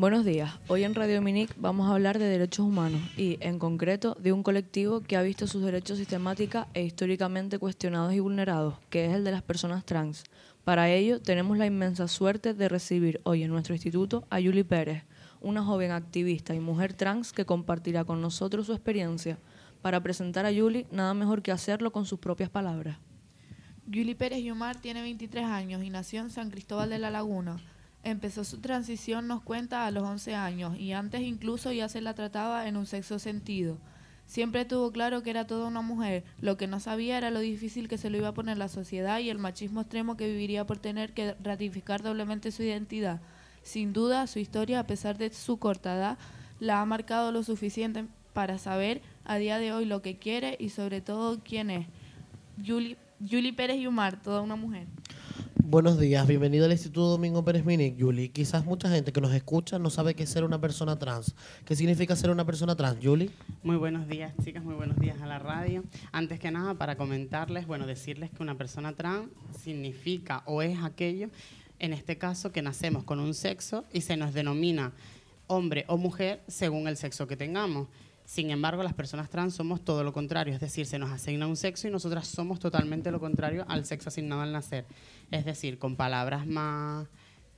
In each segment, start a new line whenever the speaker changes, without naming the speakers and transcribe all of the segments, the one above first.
Buenos días. Hoy en Radio Minic vamos a hablar de derechos humanos y, en concreto, de un colectivo que ha visto sus derechos sistemática e históricamente cuestionados y vulnerados, que es el de las personas trans. Para ello, tenemos la inmensa suerte de recibir hoy en nuestro instituto a Yuli Pérez, una joven activista y mujer trans que compartirá con nosotros su experiencia. Para presentar a Yuli, nada mejor que hacerlo con sus propias palabras.
Yuli Pérez Yumar tiene 23 años y nació en San Cristóbal de la Laguna. Empezó su transición, nos cuenta, a los 11 años y antes incluso ya se la trataba en un sexo sentido. Siempre tuvo claro que era toda una mujer, lo que no sabía era lo difícil que se lo iba a poner la sociedad y el machismo extremo que viviría por tener que ratificar doblemente su identidad. Sin duda, su historia, a pesar de su corta edad, la ha marcado lo suficiente para saber a día de hoy lo que quiere y sobre todo quién es. Julie, Pérez Yumar, toda una mujer.
Buenos días, bienvenido al Instituto Domingo Pérez Minic, Julie. Quizás mucha gente que nos escucha no sabe qué es ser una persona trans. ¿Qué significa ser una persona trans, Julie?
Muy buenos días, chicas, muy buenos días a la radio. Antes que nada, para comentarles, bueno, decirles que una persona trans significa o es aquello en este caso que nacemos con un sexo y se nos denomina hombre o mujer según el sexo que tengamos. Sin embargo, las personas trans somos todo lo contrario, es decir, se nos asigna un sexo y nosotras somos totalmente lo contrario al sexo asignado al nacer. Es decir, con palabras más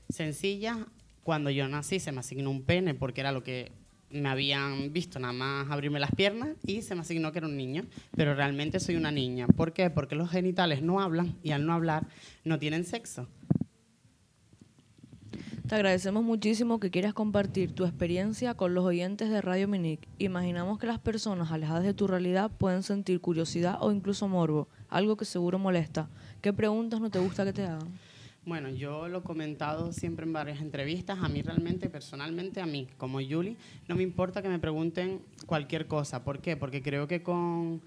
sencillas, cuando yo nací se me asignó un pene porque era lo que me habían visto nada más abrirme las piernas y se me asignó que era un niño, pero realmente soy una niña. ¿Por qué? Porque los genitales no hablan y al no hablar no tienen sexo.
Te agradecemos muchísimo que quieras compartir tu experiencia con los oyentes de Radio Minic. Imaginamos que las personas alejadas de tu realidad pueden sentir curiosidad o incluso morbo, algo que seguro molesta. ¿Qué preguntas no te gusta que te hagan?
Bueno, yo lo he comentado siempre en varias entrevistas. A mí realmente, personalmente, a mí, como Julie, no me importa que me pregunten cualquier cosa. ¿Por qué? Porque creo que con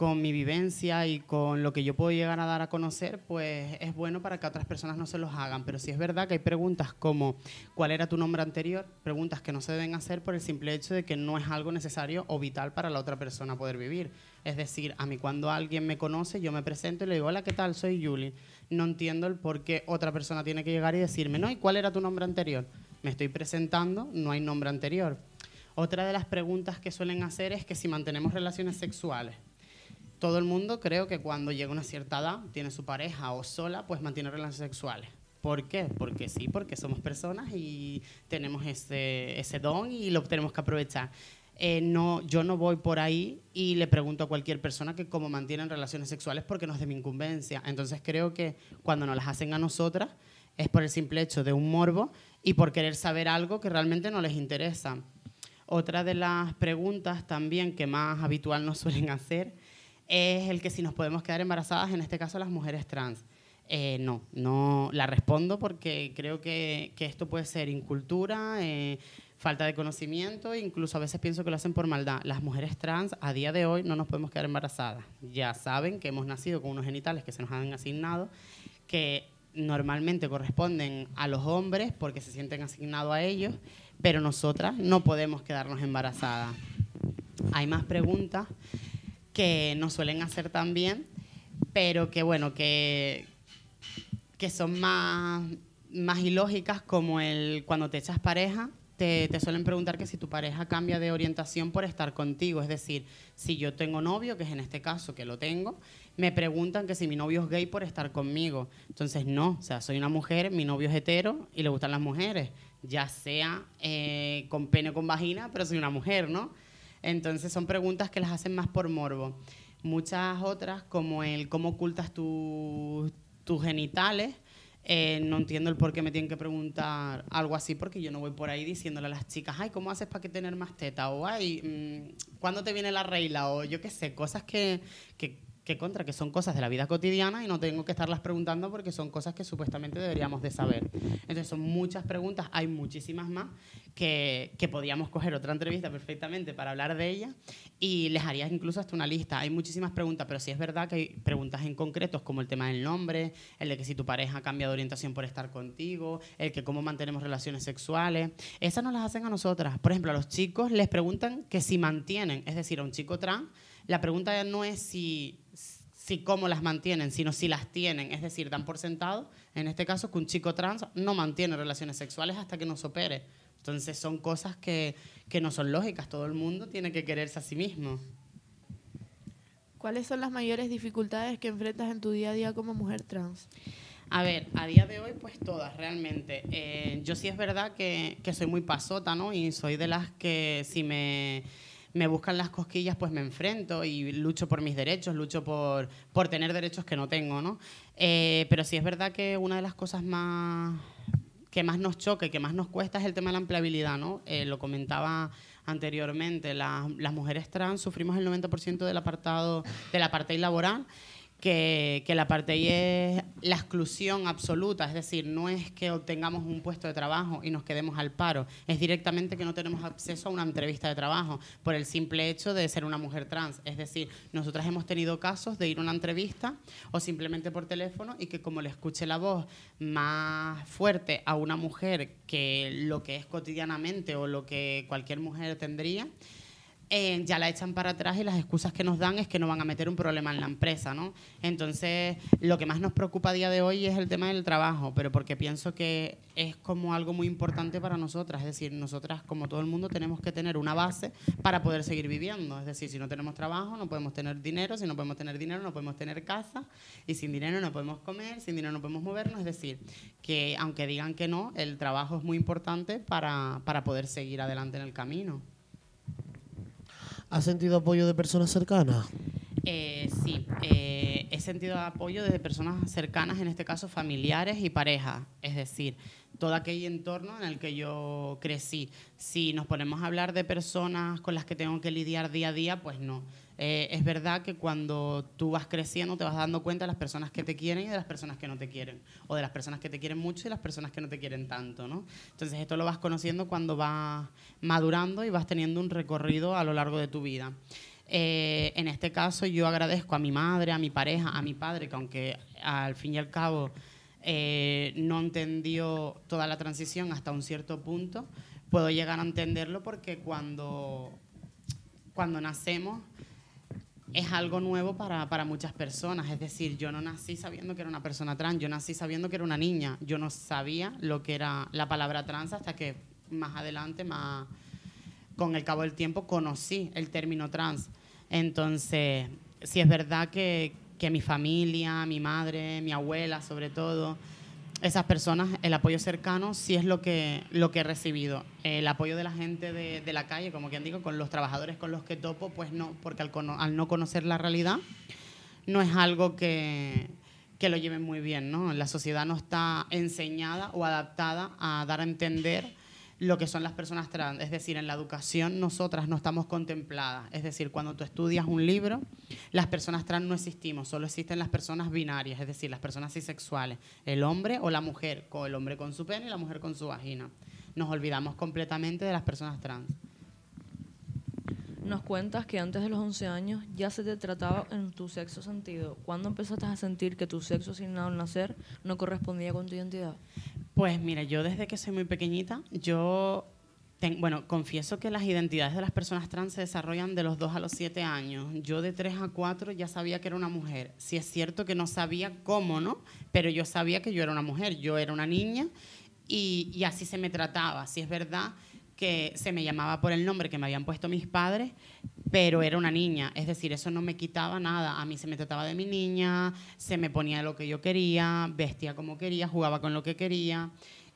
con mi vivencia y con lo que yo puedo llegar a dar a conocer, pues es bueno para que otras personas no se los hagan. Pero sí es verdad que hay preguntas como ¿cuál era tu nombre anterior? Preguntas que no se deben hacer por el simple hecho de que no es algo necesario o vital para la otra persona poder vivir. Es decir, a mí cuando alguien me conoce, yo me presento y le digo, hola, ¿qué tal? Soy Julie. No entiendo el por qué otra persona tiene que llegar y decirme, no, ¿y cuál era tu nombre anterior? Me estoy presentando, no hay nombre anterior. Otra de las preguntas que suelen hacer es que si mantenemos relaciones sexuales todo el mundo creo que cuando llega una cierta edad, tiene su pareja o sola, pues mantiene relaciones sexuales. ¿Por qué? Porque sí, porque somos personas y tenemos ese, ese don y lo tenemos que aprovechar. Eh, no, yo no voy por ahí y le pregunto a cualquier persona que cómo mantienen relaciones sexuales porque no es de mi incumbencia. Entonces creo que cuando nos las hacen a nosotras es por el simple hecho de un morbo y por querer saber algo que realmente no les interesa. Otra de las preguntas también que más habitual nos suelen hacer es el que si nos podemos quedar embarazadas, en este caso las mujeres trans. Eh, no, no la respondo porque creo que, que esto puede ser incultura, eh, falta de conocimiento, incluso a veces pienso que lo hacen por maldad. Las mujeres trans a día de hoy no nos podemos quedar embarazadas. Ya saben que hemos nacido con unos genitales que se nos han asignado, que normalmente corresponden a los hombres porque se sienten asignados a ellos, pero nosotras no podemos quedarnos embarazadas. Hay más preguntas que nos suelen hacer también, pero que bueno, que, que son más, más ilógicas como el cuando te echas pareja, te, te, suelen preguntar que si tu pareja cambia de orientación por estar contigo. Es decir, si yo tengo novio, que es en este caso que lo tengo, me preguntan que si mi novio es gay por estar conmigo. Entonces, no, o sea, soy una mujer, mi novio es hetero y le gustan las mujeres, ya sea eh, con pene o con vagina, pero soy una mujer, ¿no? Entonces son preguntas que las hacen más por morbo. Muchas otras, como el cómo ocultas tus genitales, eh, no entiendo el por qué me tienen que preguntar algo así, porque yo no voy por ahí diciéndole a las chicas, ay, ¿cómo haces para que tener más teta? O, ay, mm, ¿cuándo te viene la regla? O yo qué sé, cosas que, que que contra, que son cosas de la vida cotidiana y no tengo que estarlas preguntando porque son cosas que supuestamente deberíamos de saber. Entonces son muchas preguntas, hay muchísimas más que, que podríamos coger otra entrevista perfectamente para hablar de ellas y les haría incluso hasta una lista. Hay muchísimas preguntas, pero sí es verdad que hay preguntas en concretos como el tema del nombre, el de que si tu pareja cambia de orientación por estar contigo, el que cómo mantenemos relaciones sexuales. Esas nos las hacen a nosotras. Por ejemplo, a los chicos les preguntan que si mantienen, es decir, a un chico trans, la pregunta no es si si cómo las mantienen, sino si las tienen. Es decir, dan por sentado, en este caso, que un chico trans no mantiene relaciones sexuales hasta que nos opere. Entonces son cosas que, que no son lógicas, todo el mundo tiene que quererse a sí mismo.
¿Cuáles son las mayores dificultades que enfrentas en tu día a día como mujer trans?
A ver, a día de hoy, pues todas, realmente. Eh, yo sí es verdad que, que, soy muy pasota, ¿no? Y soy de las que si me, me, buscan las cosquillas, pues me enfrento y lucho por mis derechos, lucho por, por tener derechos que no tengo, ¿no? Eh, pero sí es verdad que una de las cosas más que más nos choca y que más nos cuesta es el tema de la empleabilidad, ¿no? Eh, lo comentaba anteriormente, las mujeres trans sufrimos el 90% del apartado, del apartheid laboral que, la parte y es la exclusión absoluta, es decir, no es que obtengamos un puesto de trabajo y nos quedemos al paro, es directamente que no tenemos acceso a una entrevista de trabajo por el simple hecho de ser una mujer trans. Es decir, nosotras hemos tenido casos de ir a una entrevista o simplemente por teléfono y que como le escuche la voz más fuerte a una mujer que lo que es cotidianamente o lo que cualquier mujer tendría, eh, ya la echan para atrás y las excusas que nos dan es que no van a meter un problema en la empresa, ¿no? Entonces, lo que más nos preocupa a día de hoy es el tema del trabajo, pero porque pienso que es como algo muy importante para nosotras, es decir, nosotras como todo el mundo tenemos que tener una base para poder seguir viviendo, es decir, si no tenemos trabajo no podemos tener dinero, si no podemos tener dinero no podemos tener casa. Y sin dinero no podemos comer, sin dinero no podemos movernos, es decir, que aunque digan que no, el trabajo es muy importante para, para poder seguir adelante en el camino.
¿Has sentido apoyo de personas cercanas?
Eh, sí, eh, he sentido apoyo de personas cercanas, en este caso familiares y parejas, es decir, todo aquel entorno en el que yo crecí. Si nos ponemos a hablar de personas con las que tengo que lidiar día a día, pues no. Eh, es verdad que cuando tú vas creciendo te vas dando cuenta de las personas que te quieren y de las personas que no te quieren, o de las personas que te quieren mucho y las personas que no te quieren tanto, ¿no? Entonces esto lo vas conociendo cuando vas madurando y vas teniendo un recorrido a lo largo de tu vida. Eh, en este caso yo agradezco a mi madre, a mi pareja, a mi padre, que aunque al fin y al cabo eh, no entendió toda la transición hasta un cierto punto, puedo llegar a entenderlo porque cuando, cuando nacemos es algo nuevo para, para, muchas personas. Es decir, yo no nací sabiendo que era una persona trans, yo nací sabiendo que era una niña. Yo no sabía lo que era la palabra trans hasta que más adelante, más con el cabo del tiempo, conocí el término trans. Entonces, sí es verdad que, que mi familia, mi madre, mi abuela sobre todo, esas personas, el apoyo cercano sí es lo que, lo que he recibido. El apoyo de la gente de, de la calle, como quien digo, con los trabajadores con los que topo, pues no, porque al, no conocer la realidad, no es algo que, que, lo lleven muy bien, ¿no? La sociedad no está enseñada o adaptada a dar a entender lo que son las personas trans. Es decir, en la educación nosotras no estamos contempladas. Es decir, cuando tú estudias un libro, las personas trans no existimos, solo existen las personas binarias, es decir, las personas bisexuales, el hombre o la mujer, con el hombre con su pene y la mujer con su vagina. Nos olvidamos completamente de las personas trans.
Nos cuentas que antes de los 11 años ya se te trataba en tu sexo sentido. ¿Cuándo empezaste a sentir que tu sexo asignado al nacer no correspondía con tu identidad?
Pues mira, yo desde que soy muy pequeñita, yo, bueno, confieso que las identidades de las personas trans se desarrollan de los 2 a los 7 años. Yo de 3 a 4 ya sabía que era una mujer. Sí es cierto que no sabía cómo, ¿no? Pero yo sabía que yo era una mujer, yo era una niña y, y así se me trataba. Sí es verdad que se me llamaba por el nombre que me habían puesto mis padres, pero era una niña. Es decir, eso no me quitaba nada. A mí se me trataba de mi niña, se me ponía lo que yo quería, vestía como quería, jugaba con lo que quería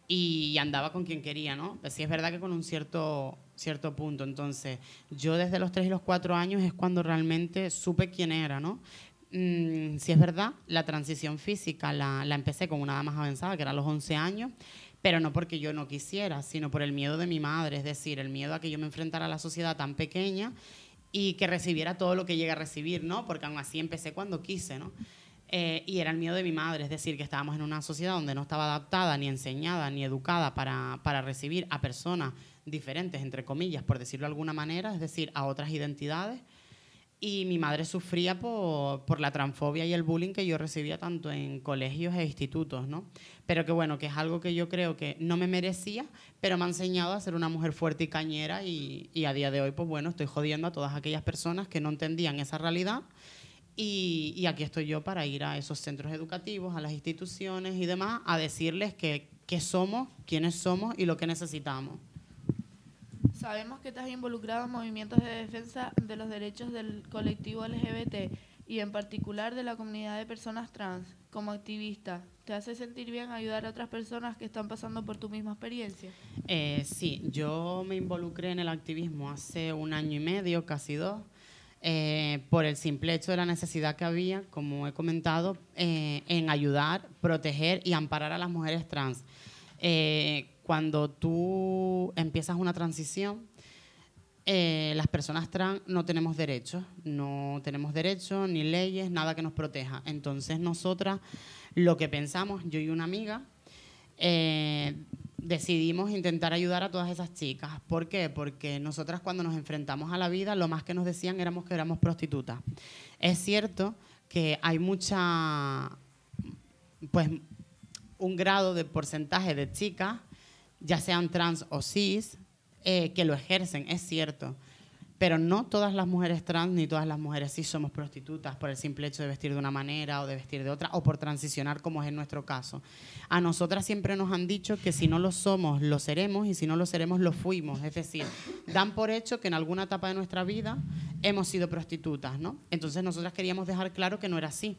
y andaba con quien quería, ¿no? Pues sí es verdad que con un cierto, cierto punto. Entonces, yo desde los 3 y los 4 años es cuando realmente supe quién era, ¿no? Mm, si es verdad, la transición física la, la empecé con una edad más avanzada, que era a los 11 años, pero no porque yo no quisiera, sino por el miedo de mi madre, es decir, el miedo a que yo me enfrentara a la sociedad tan pequeña y que recibiera todo lo que llega a recibir, ¿no? Porque aún así empecé cuando quise, ¿no? Eh, y era el miedo de mi madre, es decir, que estábamos en una sociedad donde no estaba adaptada, ni enseñada, ni educada para, para recibir a personas diferentes, entre comillas, por decirlo de alguna manera, es decir, a otras identidades y mi madre sufría por, por, la transfobia y el bullying que yo recibía tanto en colegios e institutos, ¿no? Pero que bueno, que es algo que yo creo que no me merecía, pero me ha enseñado a ser una mujer fuerte y cañera y, y a día de hoy, pues bueno, estoy jodiendo a todas aquellas personas que no entendían esa realidad y, y aquí estoy yo para ir a esos centros educativos, a las instituciones y demás, a decirles que, que somos, quiénes somos y lo que necesitamos.
Sabemos que estás involucrado en movimientos de defensa de los derechos del colectivo LGBT y en particular de la comunidad de personas trans. Como activista, ¿te hace sentir bien ayudar a otras personas que están pasando por tu misma experiencia?
Eh, sí, yo me involucré en el activismo hace un año y medio, casi dos, eh, por el simple hecho de la necesidad que había, como he comentado, eh, en ayudar, proteger y amparar a las mujeres trans. Cuando tú empiezas una transición, las personas trans no tenemos derechos, no tenemos derechos ni leyes, nada que nos proteja. Entonces nosotras lo que pensamos, yo y una amiga, eh, decidimos intentar ayudar a todas esas chicas. ¿Por qué? Porque nosotras cuando nos enfrentamos a la vida, lo más que nos decían éramos que éramos prostitutas. Es cierto que hay mucha, pues, un grado de porcentaje de chicas, ya sean trans o cis, eh, que lo ejercen, es cierto. Pero no todas las mujeres trans ni todas las mujeres cis somos prostitutas por el simple hecho de vestir de una manera o de vestir de otra o por transicionar como es en nuestro caso. A nosotras siempre nos han dicho que si no lo somos, lo seremos y si no lo seremos, lo fuimos. Es decir, dan por hecho que en alguna etapa de nuestra vida hemos sido prostitutas, ¿no? Entonces nosotras queríamos dejar claro que no era así.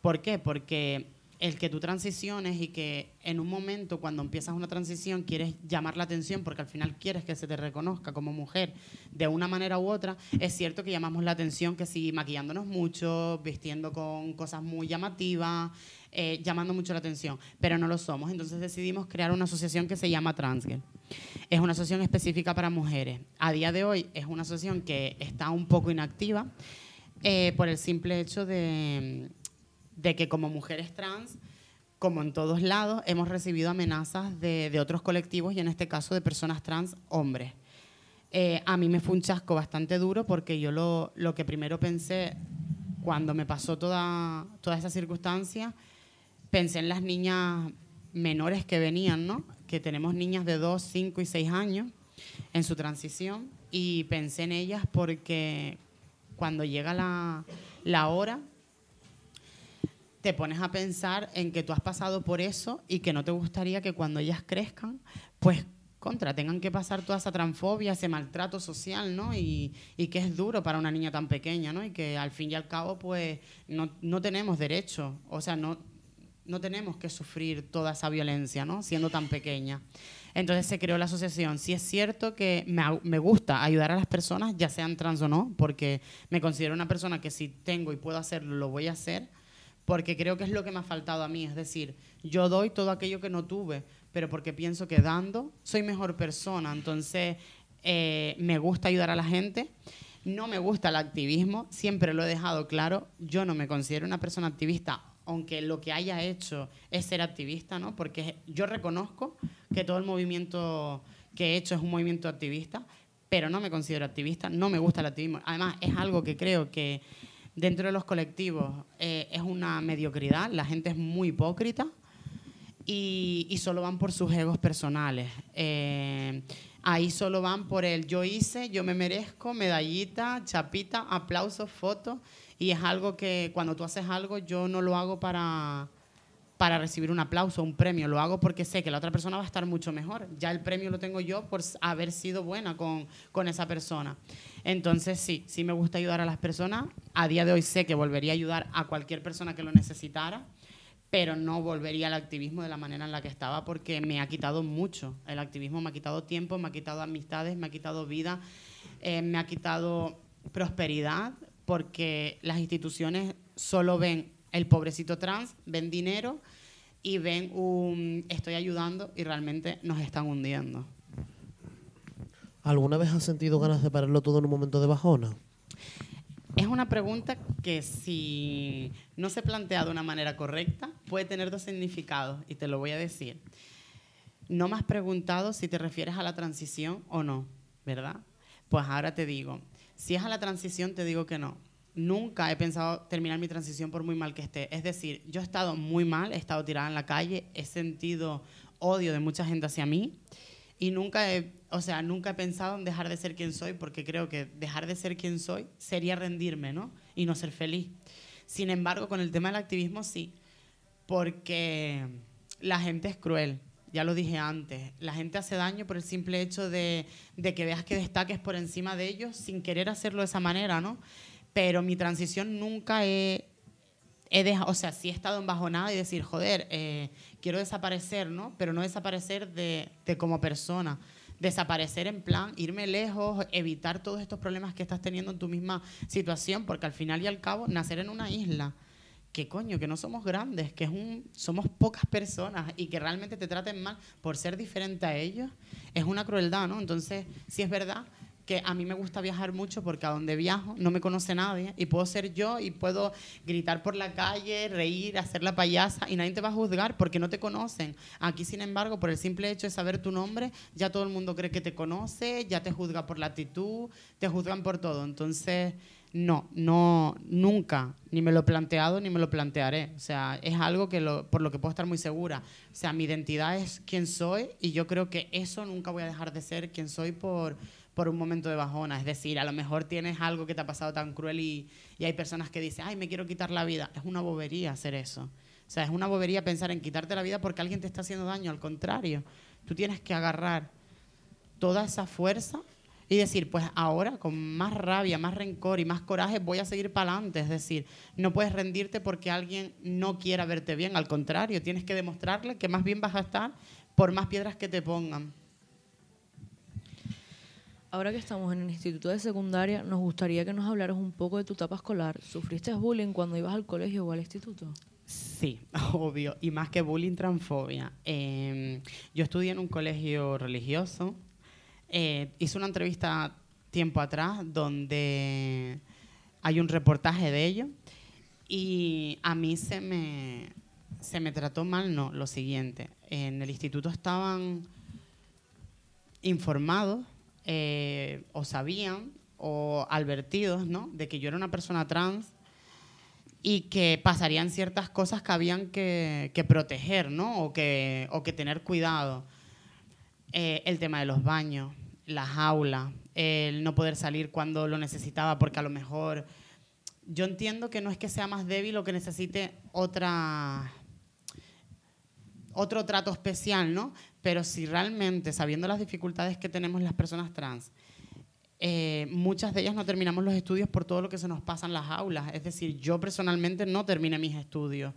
¿Por qué? Porque el que tú transiciones y que en un momento cuando empiezas una transición quieres llamar la atención porque al final quieres que se te reconozca como mujer de una manera u otra, es cierto que llamamos la atención que si maquillándonos mucho, vistiendo con cosas muy llamativas, eh, llamando mucho la atención, pero no lo somos. Entonces decidimos crear una asociación que se llama Transgirl. Es una asociación específica para mujeres. A día de hoy es una asociación que está un poco inactiva eh, por el simple hecho de de que como mujeres trans, como en todos lados, hemos recibido amenazas de, otros colectivos y en este caso de personas trans hombres. Eh, a mí me fue un chasco bastante duro porque yo lo, lo que primero pensé cuando me pasó toda, toda esa circunstancia, pensé en las niñas menores que venían, ¿no? que tenemos niñas de 2, 5 y 6 años en su transición y pensé en ellas porque cuando llega la, la hora te pones a pensar en que tú has pasado por eso y que no te gustaría que cuando ellas crezcan, pues contra, tengan que pasar toda esa transfobia, ese maltrato social, ¿no? Y, que es duro para una niña tan pequeña, ¿no? Y que al fin y al cabo, pues, no, no tenemos derecho, o sea, no, no tenemos que sufrir toda esa violencia, ¿no? Siendo tan pequeña. Entonces se creó la asociación. Sí es cierto que me, me, gusta ayudar a las personas, ya sean trans o no, porque me considero una persona que si tengo y puedo hacerlo, lo voy a hacer porque creo que es lo que me ha faltado a mí. Es decir, yo doy todo aquello que no tuve, pero porque pienso que dando soy mejor persona. Entonces, eh, me gusta ayudar a la gente. No me gusta el activismo, siempre lo he dejado claro. Yo no me considero una persona activista, aunque lo que haya hecho es ser activista, ¿no? Porque yo reconozco que todo el movimiento que he hecho es un movimiento activista, pero no me considero activista, no me gusta el activismo. Además, es algo que creo que dentro de los colectivos eh, es una mediocridad, la gente es muy hipócrita y, solo van por sus egos personales. Eh, ahí solo van por el yo hice, yo me merezco, medallita, chapita, aplausos, fotos y es algo que cuando tú haces algo yo no lo hago para para recibir un aplauso, un premio. Lo hago porque sé que la otra persona va a estar mucho mejor. Ya el premio lo tengo yo por haber sido buena con, con esa persona. Entonces sí, sí me gusta ayudar a las personas. A día de hoy sé que volvería a ayudar a cualquier persona que lo necesitara, pero no volvería al activismo de la manera en la que estaba porque me ha quitado mucho. El activismo me ha quitado tiempo, me ha quitado amistades, me ha quitado vida, eh, me ha quitado prosperidad porque las instituciones solo ven el pobrecito trans, ven dinero y ven un estoy ayudando y realmente nos están hundiendo.
¿Alguna vez has sentido ganas de pararlo todo en un momento de bajona?
Es una pregunta que si no se plantea de una manera correcta puede tener dos significados y te lo voy a decir. No me has preguntado si te refieres a la transición o no, ¿verdad? Pues ahora te digo, si es a la transición te digo que no, nunca he pensado terminar mi transición por muy mal que esté. Es decir, yo he estado muy mal, he estado tirada en la calle, he sentido odio de mucha gente hacia mí y nunca he, o sea, nunca he pensado en dejar de ser quien soy porque creo que dejar de ser quien soy sería rendirme, ¿no? Y no ser feliz. Sin embargo, con el tema del activismo sí, porque la gente es cruel ya lo dije antes, la gente hace daño por el simple hecho de, de que veas que destaques por encima de ellos sin querer hacerlo de esa manera, ¿no? Pero mi transición nunca he, he dejado, o sea, sí he estado en bajonada y decir, joder, eh, quiero desaparecer, ¿no? Pero no desaparecer de, de como persona desaparecer en plan, irme lejos, evitar todos estos problemas que estás teniendo en tu misma situación, porque al final y al cabo, nacer en una isla, que coño, que no somos grandes, que es un, somos pocas personas y que realmente te traten mal por ser diferente a ellos, es una crueldad, ¿no? Entonces, sí es verdad que a mí me gusta viajar mucho porque a donde viajo no me conoce nadie y puedo ser yo y puedo gritar por la calle, reír, hacer la payasa y nadie te va a juzgar porque no te conocen. Aquí, sin embargo, por el simple hecho de saber tu nombre, ya todo el mundo cree que te conoce, ya te juzga por la actitud, te juzgan por todo. Entonces, no, no, nunca, ni me lo he planteado ni me lo plantearé. O sea, es algo que por lo que puedo estar muy segura. O sea, mi identidad es quien soy y yo creo que eso nunca voy a dejar de ser quien soy por por un momento de bajona. Es decir, a lo mejor tienes algo que te ha pasado tan cruel y, hay personas que dicen, ay, me quiero quitar la vida. Es una bobería hacer eso. O sea, es una bobería pensar en quitarte la vida porque alguien te está haciendo daño. Al contrario, tú tienes que agarrar toda esa fuerza y decir, pues ahora con más rabia, más rencor y más coraje voy a seguir para adelante. Es decir, no puedes rendirte porque alguien no quiera verte bien. Al contrario, tienes que demostrarle que más bien vas a estar por más piedras que te pongan.
Ahora que estamos en el instituto de secundaria, nos gustaría que nos hablaras un poco de tu etapa escolar. ¿Sufriste bullying cuando ibas al colegio o al instituto?
Sí, obvio, y más que bullying, transfobia. Em, yo estudié en un colegio religioso. Eh, hice una entrevista tiempo atrás donde hay un reportaje de ello y a mí se me, se me trató mal, no, lo siguiente. En el instituto estaban informados eh, o sabían o advertidos ¿no? de que yo era una persona trans y que pasarían ciertas cosas que habían que, proteger ¿no? o, que, o que tener cuidado. Eh, el tema de los baños, las aulas, el no poder salir cuando lo necesitaba porque a lo mejor yo entiendo que no es que sea más débil o que necesite otra otro trato especial, ¿no? Pero si realmente, sabiendo las dificultades que tenemos las personas trans, eh, muchas de ellas no terminamos los estudios por todo lo que se nos pasa en las aulas. Es decir, yo personalmente no terminé mis estudios.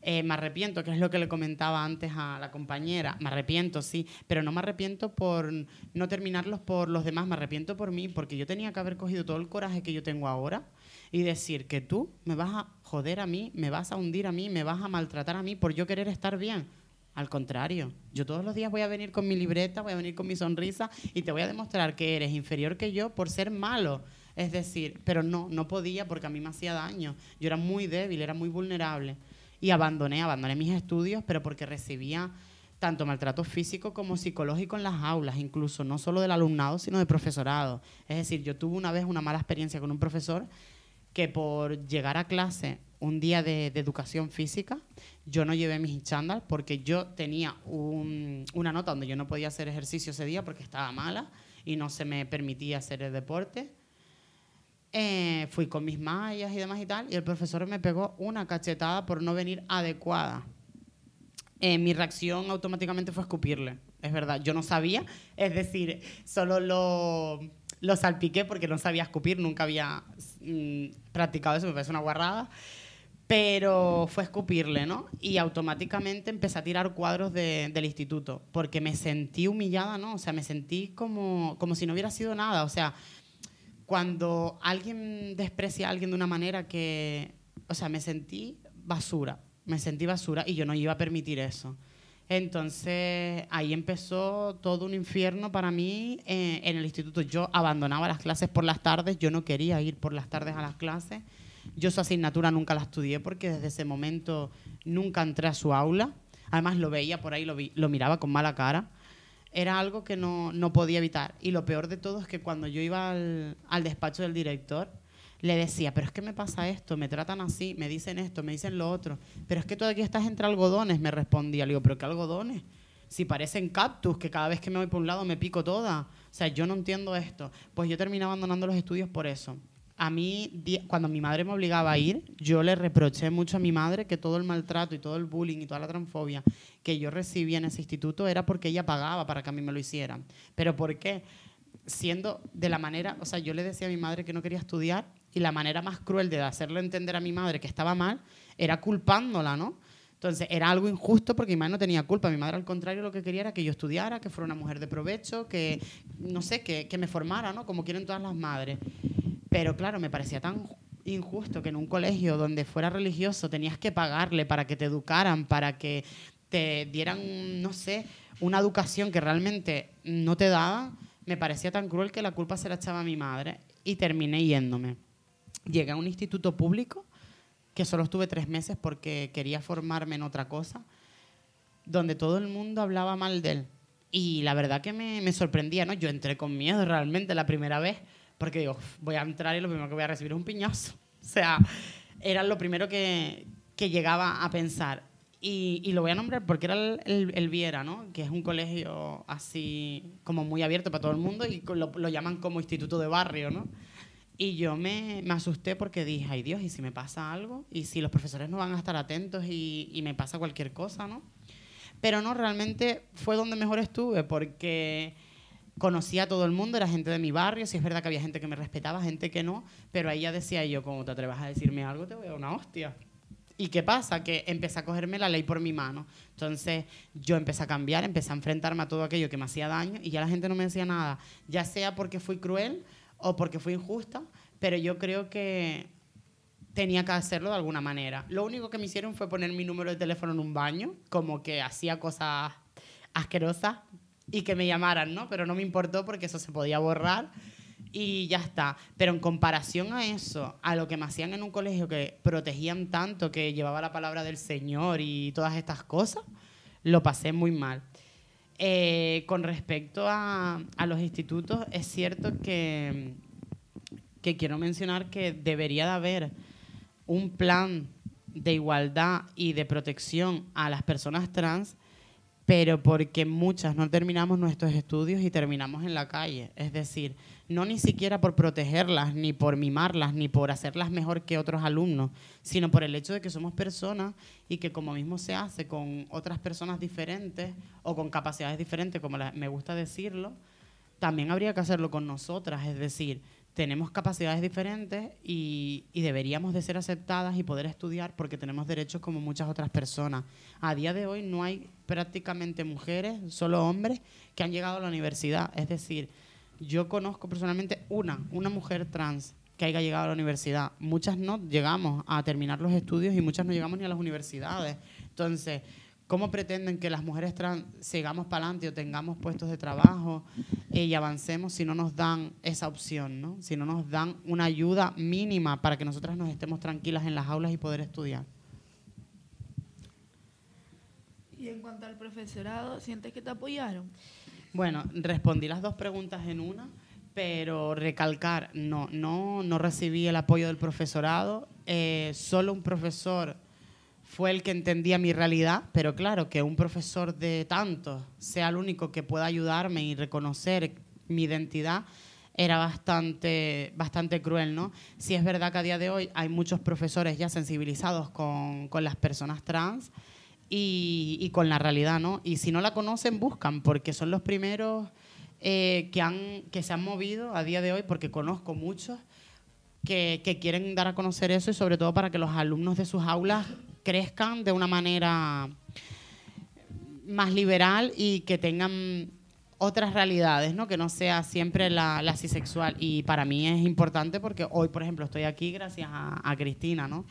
Eh, me arrepiento, que es lo que le comentaba antes a la compañera. Me arrepiento, sí, pero no me arrepiento por no terminarlos por los demás, me arrepiento por mí, porque yo tenía que haber cogido todo el coraje que yo tengo ahora y decir que tú me vas a joder a mí, me vas a hundir a mí, me vas a maltratar a mí por yo querer estar bien. Al contrario, yo todos los días voy a venir con mi libreta, voy a venir con mi sonrisa y te voy a demostrar que eres inferior que yo por ser malo. Es decir, pero no, no podía porque a mí me hacía daño. Yo era muy débil, era muy vulnerable. Y abandoné, abandoné mis estudios, pero porque recibía tanto maltrato físico como psicológico en las aulas, incluso no solo del alumnado, sino del profesorado. Es decir, yo tuve una vez una mala experiencia con un profesor que por llegar a clase un día de, educación física, yo no llevé mis chándal porque yo tenía una nota donde yo no podía hacer ejercicio ese día porque estaba mala y no se me permitía hacer el deporte. Eh, fui con mis mallas y demás y tal, y el profesor me pegó una cachetada por no venir adecuada. Eh, mi reacción automáticamente fue escupirle, es verdad, yo no sabía, es decir, solo lo, lo salpiqué porque no sabía escupir, nunca había practicado eso, me parece una guarrada pero fue escupirle, ¿no? Y automáticamente empecé a tirar cuadros del instituto, porque me sentí humillada, ¿no? O sea, me sentí como, como si no hubiera sido nada. O sea, cuando alguien desprecia a alguien de una manera que, o sea, me sentí basura, me sentí basura y yo no iba a permitir eso. Entonces ahí empezó todo un infierno para mí eh, en el instituto. Yo abandonaba las clases por las tardes, yo no quería ir por las tardes a las clases yo su asignatura nunca la estudié porque desde ese momento nunca entré a su aula. Además lo veía por ahí, lo, lo miraba con mala cara. Era algo que no, no, podía evitar. Y lo peor de todo es que cuando yo iba al, al despacho del director, le decía, pero es que me pasa esto, me tratan así, me dicen esto, me dicen lo otro. Pero es que aquí estás entre algodones, me respondía. Le digo, pero ¿qué algodones? Si parecen cactus, que cada vez que me voy por un lado me pico toda. O sea, yo no entiendo esto. Pues yo terminé abandonando los estudios por eso a mí, cuando mi madre me obligaba a ir, yo le reproché mucho a mi madre que todo el maltrato y todo el bullying y toda la transfobia que yo recibía en ese instituto era porque ella pagaba para que a mí me lo hicieran. ¿Pero por qué? Siendo de la manera, o sea, yo le decía a mi madre que no quería estudiar y la manera más cruel de hacerle entender a mi madre que estaba mal era culpándola, ¿no? Entonces era algo injusto porque mi madre no tenía culpa. Mi madre al contrario lo que quería era que yo estudiara, que fuera una mujer de provecho, que, no sé, que, que me formara, ¿no? Como quieren todas las madres. Pero claro, me parecía tan injusto que en un colegio donde fuera religioso tenías que pagarle para que te educaran, para que te dieran, no sé, una educación que realmente no te daban, me parecía tan cruel que la culpa se la echaba a mi madre y terminé yéndome. Llegué a un instituto público que solo estuve tres meses porque quería formarme en otra cosa, donde todo el mundo hablaba mal de él. Y la verdad que me, me sorprendía, ¿no? Yo entré con miedo realmente la primera vez, porque digo, "Uf, voy a entrar y lo primero que voy a recibir es un piñazo. O sea, era lo primero que, que llegaba a pensar. Y, y lo voy a nombrar porque era el, el- el Viera, ¿no? Que es un colegio así como muy abierto para todo el mundo y lo, lo llaman como instituto de barrio, ¿no? Y yo me, me asusté porque dije, ay Dios, ¿y si me pasa algo? ¿Y si los profesores no van a estar atentos y, y me pasa cualquier cosa, no? Pero no, realmente fue donde mejor estuve porque conocía a todo el mundo, era gente de mi barrio, sí es verdad que había gente que me respetaba, gente que no, pero ahí ya decía yo, como te atrevas a decirme algo, te voy a una hostia. ¿Y qué pasa? Que empecé a cogerme la ley por mi mano. Entonces yo empecé a cambiar, empecé a enfrentarme a todo aquello que me hacía daño y ya la gente no me decía nada, ya sea porque fui cruel o porque fui injusta, pero yo creo que tenía que hacerlo de alguna manera. Lo único que me hicieron fue poner mi número de teléfono en un baño, como que hacía cosas asquerosas y que me llamaran, ¿no? Pero no me importó porque eso se podía borrar y ya está. Pero en comparación a eso, a lo que me hacían en un colegio que protegían tanto, que llevaba la palabra del Señor y todas estas cosas, lo pasé muy mal. Eh, con respecto a, los institutos, es cierto que, que quiero mencionar que debería de haber un plan de igualdad y de protección a las personas trans, pero porque muchas no terminamos nuestros estudios y terminamos en la calle. Es decir, no ni siquiera por protegerlas, ni por mimarlas, ni por hacerlas mejor que otros alumnos, sino por el hecho de que somos personas y que como mismo se hace con otras personas diferentes o con capacidades diferentes, como me gusta decirlo, también habría que hacerlo con nosotras. Es decir, tenemos capacidades diferentes y, y deberíamos de ser aceptadas y poder estudiar porque tenemos derechos como muchas otras personas. A día de hoy no hay prácticamente mujeres, solo hombres, que han llegado a la universidad. Es decir, yo conozco personalmente una, una mujer trans que haya llegado a la universidad. Muchas no llegamos a terminar los estudios y muchas no llegamos ni a las universidades. Entonces, ¿cómo pretenden que las mujeres trans sigamos para adelante o tengamos puestos de trabajo eh, y avancemos si no nos dan esa opción, ¿no? si no nos dan una ayuda mínima para que nosotras nos estemos tranquilas en las aulas y poder estudiar?
Y en cuanto al profesorado, ¿sientes que te apoyaron?
Bueno, respondí las dos preguntas en una, pero recalcar, no, no, no recibí el apoyo del profesorado. eh, solo un profesor fue el que entendía mi realidad, pero claro, que un profesor de tantos sea el único que pueda ayudarme y reconocer mi identidad era bastante, bastante cruel, ¿no? Sí es verdad que a día de hoy hay muchos profesores ya sensibilizados con, con las personas trans, y, con la realidad, ¿no? Y si no la conocen, buscan, porque son los primeros eh, que, han, que se han movido a día de hoy, porque conozco muchos que, que quieren dar a conocer eso y sobre todo para que los alumnos de sus aulas crezcan de una manera más liberal y que tengan otras realidades, ¿no? Que no sea siempre la, la cisexual. Y para mí es importante porque hoy, por ejemplo, estoy aquí gracias a Cristina, ¿no?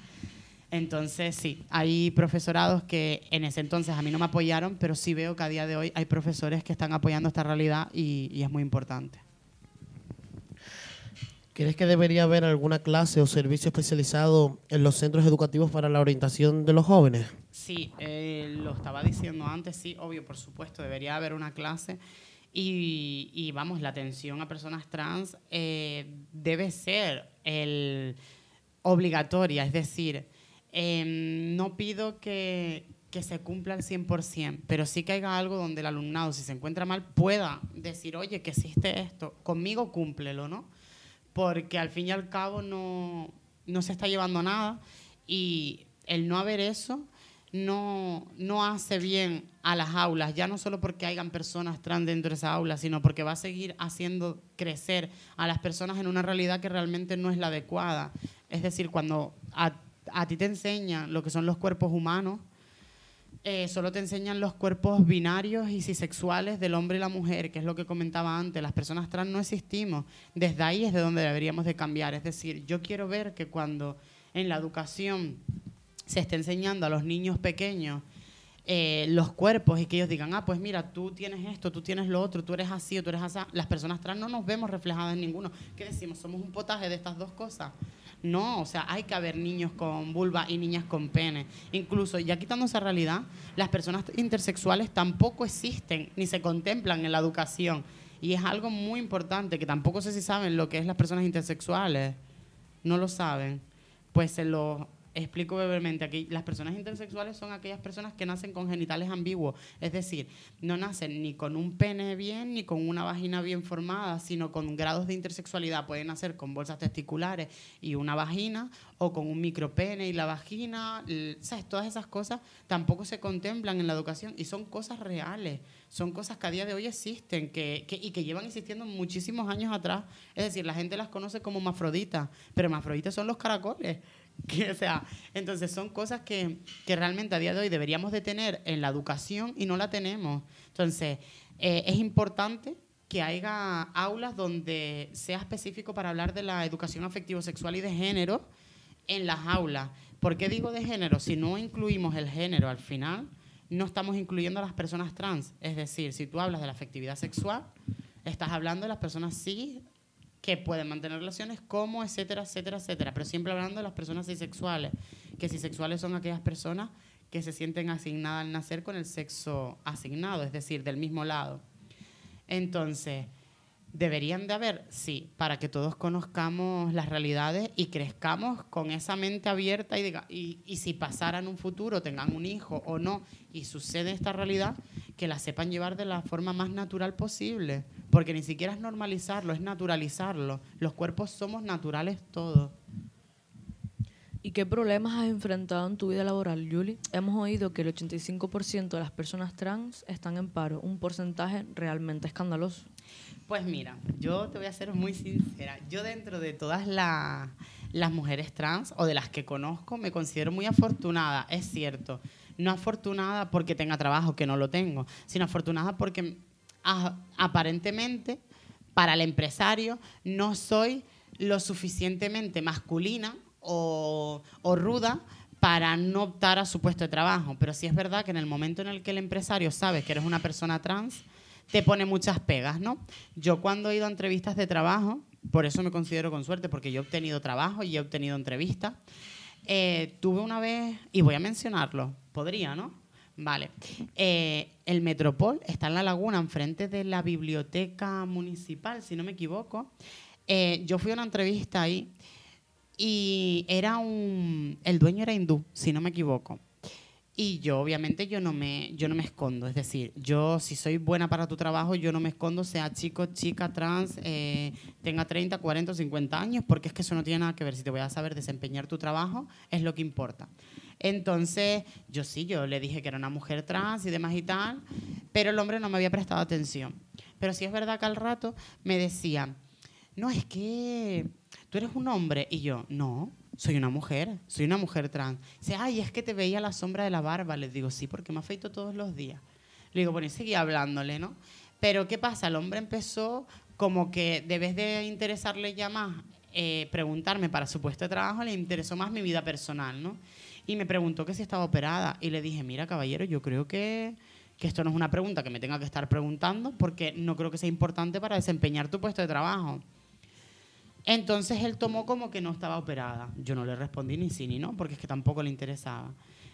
Entonces, sí, hay profesorados que en ese entonces a mí no me apoyaron, pero sí veo que a día de hoy hay profesores que están apoyando esta realidad y, y es muy importante.
¿Crees que debería haber alguna clase o servicio especializado en los centros educativos para la orientación de los jóvenes?
Sí, eh, lo estaba diciendo antes, sí, obvio, por supuesto, debería haber una clase. Y, y, vamos, la atención a personas trans eh, debe ser el, obligatoria, es decir, eh, no pido que, que se cumpla al 100%, pero sí que haya algo donde el alumnado, si se encuentra mal, pueda decir, oye, que existe esto, conmigo cúmplelo, ¿no? porque al fin y al cabo no, no se está llevando nada y el no haber eso no, no hace bien a las aulas, ya no solo porque hayan personas trans dentro de esa aula, sino porque va a seguir haciendo crecer a las personas en una realidad que realmente no es la adecuada. Es decir, cuando a ti te enseñan lo que son los cuerpos humanos, eh, solo te enseñan los cuerpos binarios y cisexuales del hombre y la mujer, que es lo que comentaba antes. Las personas trans no existimos. Desde ahí es de donde deberíamos de cambiar. Es decir, yo quiero ver que cuando en la educación se esté enseñando a los niños pequeños eh, los cuerpos y que ellos digan, ah, pues mira, tú tienes esto, tú tienes lo otro, tú eres así tú eres así. Las personas trans no nos vemos reflejadas en ninguno. ¿Qué decimos? Somos un potaje de estas dos cosas. No, o sea, hay que haber niños con vulva y niñas con pene. Incluso, ya quitando esa realidad, las personas intersexuales tampoco existen ni se contemplan en la educación. Y es algo muy importante, que tampoco sé si saben lo que es las personas intersexuales. No lo saben. Pues se lo explico brevemente aquí, las personas intersexuales son aquellas personas que nacen con genitales ambiguos, es decir, no nacen ni con un pene bien ni con una vagina bien formada, sino con grados de intersexualidad. Pueden nacer con bolsas testiculares y una vagina, o con un micropene y la vagina, ¿sabes? Todas esas cosas tampoco se contemplan en la educación y son cosas reales, son cosas que a día de hoy existen que, y que llevan existiendo muchísimos años atrás. Es decir, la gente las conoce como mafroditas, pero mafroditas son los caracoles. O sea, entonces son cosas que, que, realmente a día de hoy deberíamos de tener en la educación y no la tenemos. Entonces, eh, es importante que haya aulas donde sea específico para hablar de la educación afectivo-sexual y de género en las aulas. ¿Por qué digo de género? Si no incluimos el género al final, no estamos incluyendo a las personas trans. Es decir, si tú hablas de la afectividad sexual, estás hablando de las personas cis que pueden mantener relaciones como, etcétera, etcétera, etcétera. Pero siempre hablando de las personas cisexuales, que cisexuales son aquellas personas que se sienten asignadas al nacer con el sexo asignado, es decir, del mismo lado. Entonces, ¿deberían de haber? Sí, para que todos conozcamos las realidades y crezcamos con esa mente abierta y, diga, y, y si pasaran un futuro, tengan un hijo o no, y sucede esta realidad, que la sepan llevar de la forma más natural posible porque ni siquiera es normalizarlo, es naturalizarlo. Los cuerpos somos naturales todos.
¿Y qué problemas has enfrentado en tu vida laboral, Julie? Hemos oído que el 85% de las personas trans están en paro, un porcentaje realmente escandaloso.
Pues mira, yo te voy a ser muy sincera. Yo dentro de todas las mujeres trans o de las que conozco me considero muy afortunada, es cierto. No afortunada porque tenga trabajo, que no lo tengo, sino afortunada porque aparentemente para el empresario no soy lo suficientemente masculina o, ruda para no optar a su puesto de trabajo. Pero sí es verdad que en el momento en el que el empresario sabe que eres una persona trans, te pone muchas pegas, ¿no? Yo cuando he ido a entrevistas de trabajo, por eso me considero con suerte, porque yo he obtenido trabajo y he obtenido entrevistas, eh, tuve una vez, y voy a mencionarlo, podría, ¿no? Vale. Eh, el Metropol está en la laguna, enfrente de la biblioteca municipal, si no me equivoco. Eh, yo fui a una entrevista ahí y era un. El dueño era hindú, si no me equivoco. Y yo, obviamente, yo no me, yo no me escondo. Es decir, yo, si soy buena para tu trabajo, yo no me escondo, sea chico, chica, trans, eh, tenga 30, 40 o 50 años, porque es que eso no tiene nada que ver. Si te voy a saber desempeñar tu trabajo, es lo que importa. Entonces, yo sí, yo le dije que era una mujer trans y demás y tal, pero el hombre no me había prestado atención. Pero sí es verdad que al rato me decía, no, es que tú eres un hombre. Y yo, no, soy una mujer, soy una mujer trans. Dice, ay, es que te veía la sombra de la barba. Le digo, sí, porque me afeito todos los días. Le digo, bueno, y seguí hablándole, ¿no? Pero ¿qué pasa? El hombre empezó como que debes de interesarle ya más eh, preguntarme para su puesto de trabajo, le interesó más mi vida personal, ¿no? Y me preguntó que si estaba operada. Y le dije, mira, caballero, yo creo que, que esto no es una pregunta que me tenga que estar preguntando porque no creo que sea importante para desempeñar tu puesto de trabajo. Entonces él tomó como que no estaba operada. Yo no le respondí ni sí ni no, porque es que tampoco le interesaba.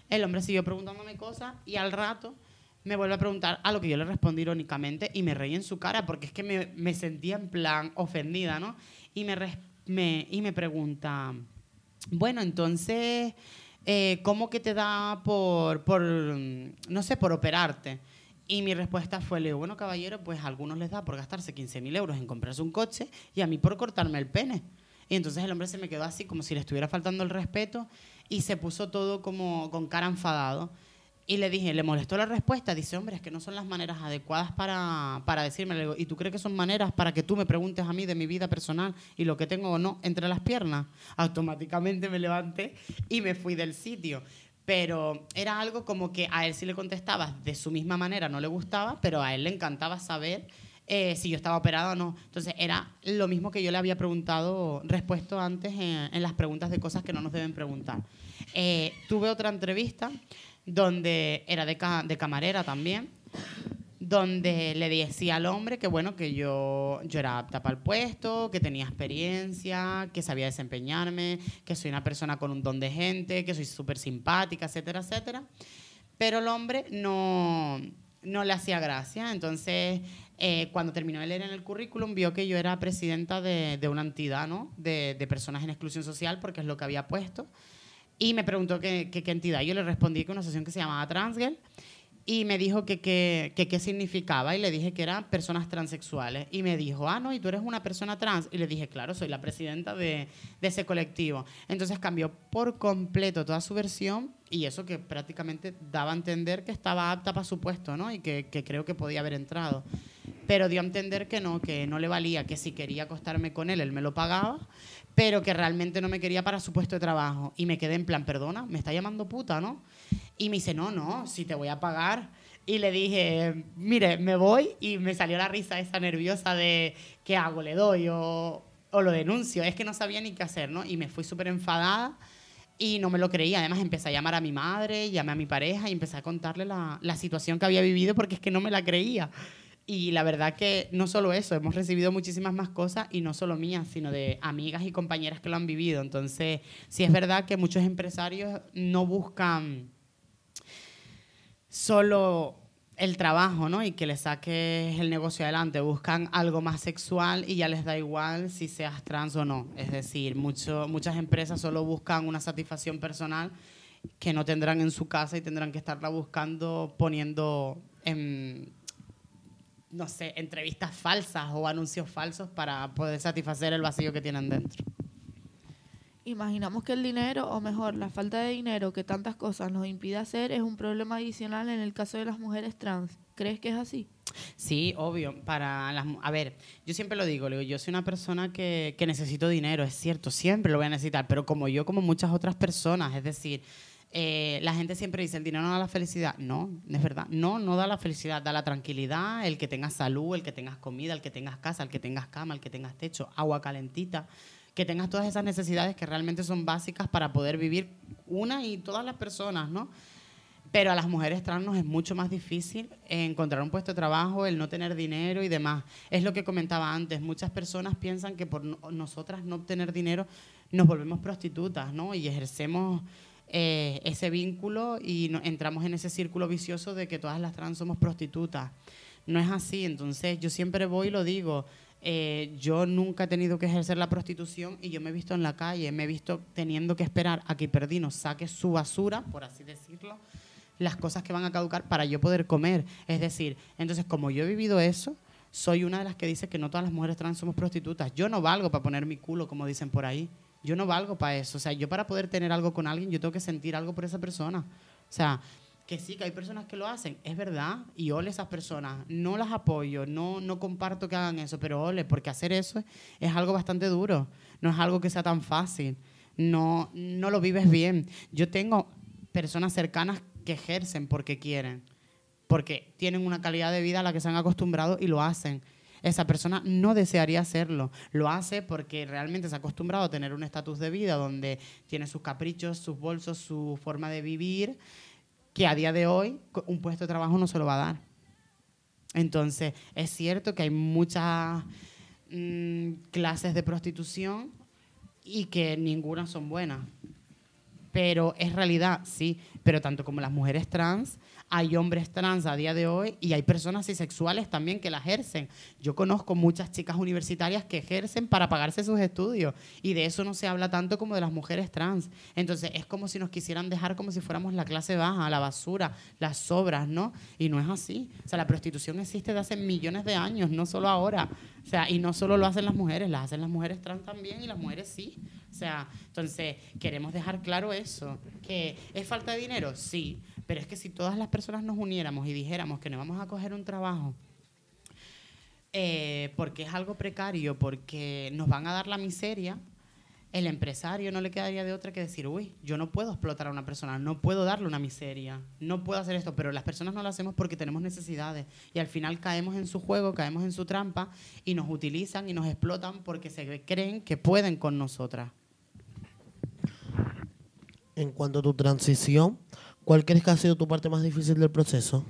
El hombre siguió preguntándome cosas y al rato me vuelve a preguntar a lo que yo le respondí irónicamente y me reí en su cara porque es que me, me sentía en plan ofendida, ¿no? Y me, me, y me pregunta, bueno, entonces, eh, ¿cómo que te da por, por, no sé, por operarte? Y mi respuesta fue, le digo, bueno, caballero, pues a algunos les da por gastarse 15.000 euros en comprarse un coche y a mí por cortarme el pene. Y entonces el hombre se me quedó así como si le estuviera faltando el respeto y se puso todo como con cara enfadado. Y le dije, le molestó la respuesta. Dice, hombre, es que no son las maneras adecuadas para, para decirme. ¿y tú crees que son maneras para que tú me preguntes a mí de mi vida personal y lo que tengo o no entre las piernas? Automáticamente me levanté y me fui del sitio. Pero era algo como que a él sí le contestaba de su misma manera, no le gustaba, pero a él le encantaba saber eh, si yo estaba operada o no. Entonces era lo mismo que yo le había preguntado, respuesto antes en, en las preguntas de cosas que no nos deben preguntar. Eh, tuve otra entrevista donde era de, ca- de camarera también, donde le decía al hombre que bueno, que yo, yo era apta para el puesto, que tenía experiencia, que sabía desempeñarme, que soy una persona con un don de gente, que soy súper simpática, etcétera, etcétera. Pero el hombre no, no le hacía gracia. Entonces, eh, cuando terminó de leer en el currículum, vio que yo era presidenta de, de una entidad, ¿no? De, de personas en exclusión social, porque es lo que había puesto. Y me preguntó que que qué entidad. Yo le respondí que una asociación que se llamaba Transgirl. Y me dijo que qué significaba. Y le dije que eran personas transexuales. Y me dijo, ah, no, y tú eres una persona trans. Y le dije, claro, soy la presidenta de, de ese colectivo. Entonces cambió por completo toda su versión. Y eso que prácticamente daba a entender que estaba apta para su puesto, ¿no? Y que, que creo que podía haber entrado. Pero dio a entender que no, que no le valía, que si quería acostarme con él, él me lo pagaba, pero que realmente no me quería para su puesto de trabajo. Y me quedé en plan, perdona, me está llamando puta, ¿no? Y me dice, no, no, si te voy a pagar. Y le dije, mire, me voy y me salió la risa esa nerviosa de, ¿qué hago? ¿Le doy o, lo denuncio? Es que no sabía ni qué hacer, ¿no? Y me fui súper enfadada y no me lo creía. Además empecé a llamar a mi madre, llamé a mi pareja y empecé a contarle la situación que había vivido porque es que no me la creía. Y la verdad que no solo eso, hemos recibido muchísimas más cosas y no solo mías, sino de amigas y compañeras que lo han vivido. Entonces, sí es verdad que muchos empresarios no buscan solo el trabajo, ¿no? Y que le saques el negocio adelante. Buscan algo más sexual y ya les da igual si seas trans o no. Es decir, mucho, muchas empresas solo buscan una satisfacción personal que no tendrán en su casa y tendrán que estarla buscando poniendo en, no sé, entrevistas falsas o anuncios falsos para poder satisfacer el vacío que tienen dentro.
Imaginamos que el dinero, o mejor, la falta de dinero que tantas cosas nos impide hacer es un problema adicional en el caso de las mujeres trans. ¿Crees que es así?
Sí, obvio. Para las, a ver, yo siempre lo digo, yo soy una persona que, que necesito dinero, es cierto, siempre lo voy a necesitar, pero como yo, como muchas otras personas, es decir, eh, la gente siempre dice, el dinero no da la felicidad. No, es verdad, no, no da la felicidad, da la tranquilidad, el que tengas salud, el que tengas comida, el que tengas casa, el que tengas cama, el que tengas techo, agua calentita, que tengas todas esas necesidades que realmente son básicas para poder vivir una y todas las personas, ¿no? Pero a las mujeres trans nos es mucho más difícil encontrar un puesto de trabajo, el no tener dinero y demás. Es lo que comentaba antes. Muchas personas piensan que por no- nosotras no obtener dinero nos volvemos prostitutas, ¿no? Y ejercemos eh, ese vínculo y no- entramos en ese círculo vicioso de que todas las trans somos prostitutas. No es así. Entonces yo siempre voy y lo digo. eh, yo nunca he tenido que ejercer la prostitución y yo me he visto en la calle, me he visto teniendo que esperar a que Perdino saque su basura, por así decirlo, las cosas que van a caducar para yo poder comer. Es decir, entonces como yo he vivido eso, soy una de las que dice que no todas las mujeres trans somos prostitutas. Yo no valgo para poner mi culo, como dicen por ahí. Yo no valgo para eso. O sea, yo para poder tener algo con alguien, yo tengo que sentir algo por esa persona. O sea, que sí, que hay personas que lo hacen, es verdad, y ole esas personas. No las apoyo, no, no comparto que hagan eso, pero ole, porque hacer eso es, es algo bastante duro. No es algo que sea tan fácil. No, no lo vives bien. Yo tengo personas cercanas que ejercen porque quieren, porque tienen una calidad de vida a la que se han acostumbrado y lo hacen. Esa persona no desearía hacerlo. Lo hace porque realmente se ha acostumbrado a tener un estatus de vida donde tiene sus caprichos, sus bolsos, su forma de vivir, que a día de hoy un puesto de trabajo no se lo va a dar. Entonces, es cierto que hay muchas mm, clases de prostitución y que ninguna son buenas. pero es realidad, sí. Pero tanto como las mujeres trans, hay hombres trans a día de hoy y hay personas bisexuales también que la ejercen. Yo conozco muchas chicas universitarias que ejercen para pagarse sus estudios y de eso no se habla tanto como de las mujeres trans. Entonces es como si nos quisieran dejar como si fuéramos la clase baja, la basura, las sobras, ¿no? Y no es así. O sea, la prostitución existe de hace millones de años, no solo ahora. O sea, y no solo lo hacen las mujeres, las hacen las mujeres trans también y las mujeres sí. O sea, entonces queremos dejar claro eso, que es falta de dinero, sí, pero es que si todas las personas nos uniéramos y dijéramos que no vamos a coger un trabajo eh, porque es algo precario, porque nos van a dar la miseria, el empresario no le quedaría de otra que decir, uy, yo no puedo explotar a una persona, no puedo darle una miseria, no puedo hacer esto, pero las personas no lo hacemos porque tenemos necesidades y al final caemos en su juego, caemos en su trampa y nos utilizan y nos explotan porque se creen que pueden con nosotras.
En cuanto a tu transición, ¿cuál crees que ha sido tu parte más difícil del proceso?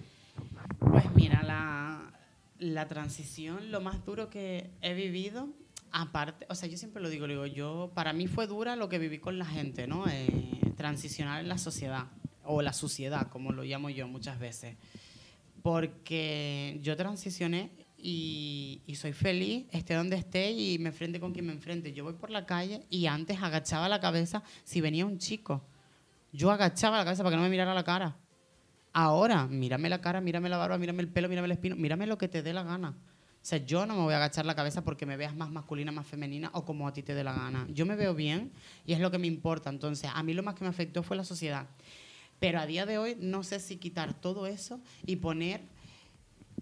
Pues mira, la, la transición, lo más duro que he vivido, aparte, o sea, yo siempre lo digo, digo, yo, para mí fue dura lo que viví con la gente, ¿no? Eh, transicionar en la sociedad, o la sociedad, como lo llamo yo muchas veces. Porque yo transicioné y, y, soy feliz, esté donde esté y me enfrente con quien me enfrente. Yo voy por la calle y antes agachaba la cabeza si venía un chico yo agachaba la cabeza para que no me mirara la cara. Ahora, mírame la cara, mírame la barba, mírame el pelo, mírame el espino, mírame lo que te dé la gana. O sea, yo no me voy a agachar la cabeza porque me veas más masculina, más femenina o como a ti te dé la gana. Yo me veo bien y es lo que me importa. Entonces, a mí lo más que me afectó fue la sociedad. Pero a día de hoy no sé si quitar todo eso y poner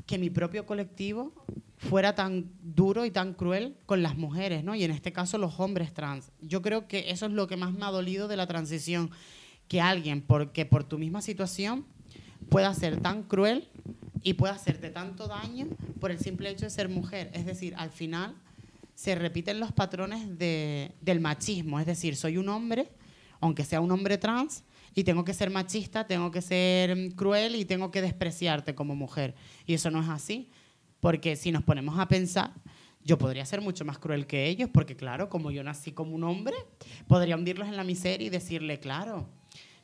que mi propio colectivo fuera tan duro y tan cruel con las mujeres, ¿no? Y en este caso los hombres trans. Yo creo que eso es lo que más me ha dolido de la transición que alguien, porque por tu misma situación, pueda ser tan cruel y pueda hacerte tanto daño por el simple hecho de ser mujer. Es decir, al final se repiten los patrones de, del machismo. Es decir, soy un hombre, aunque sea un hombre trans, y tengo que ser machista, tengo que ser cruel y tengo que despreciarte como mujer. Y eso no es así, porque si nos ponemos a pensar, yo podría ser mucho más cruel que ellos, porque claro, como yo nací como un hombre, podría hundirlos en la miseria y decirle, claro,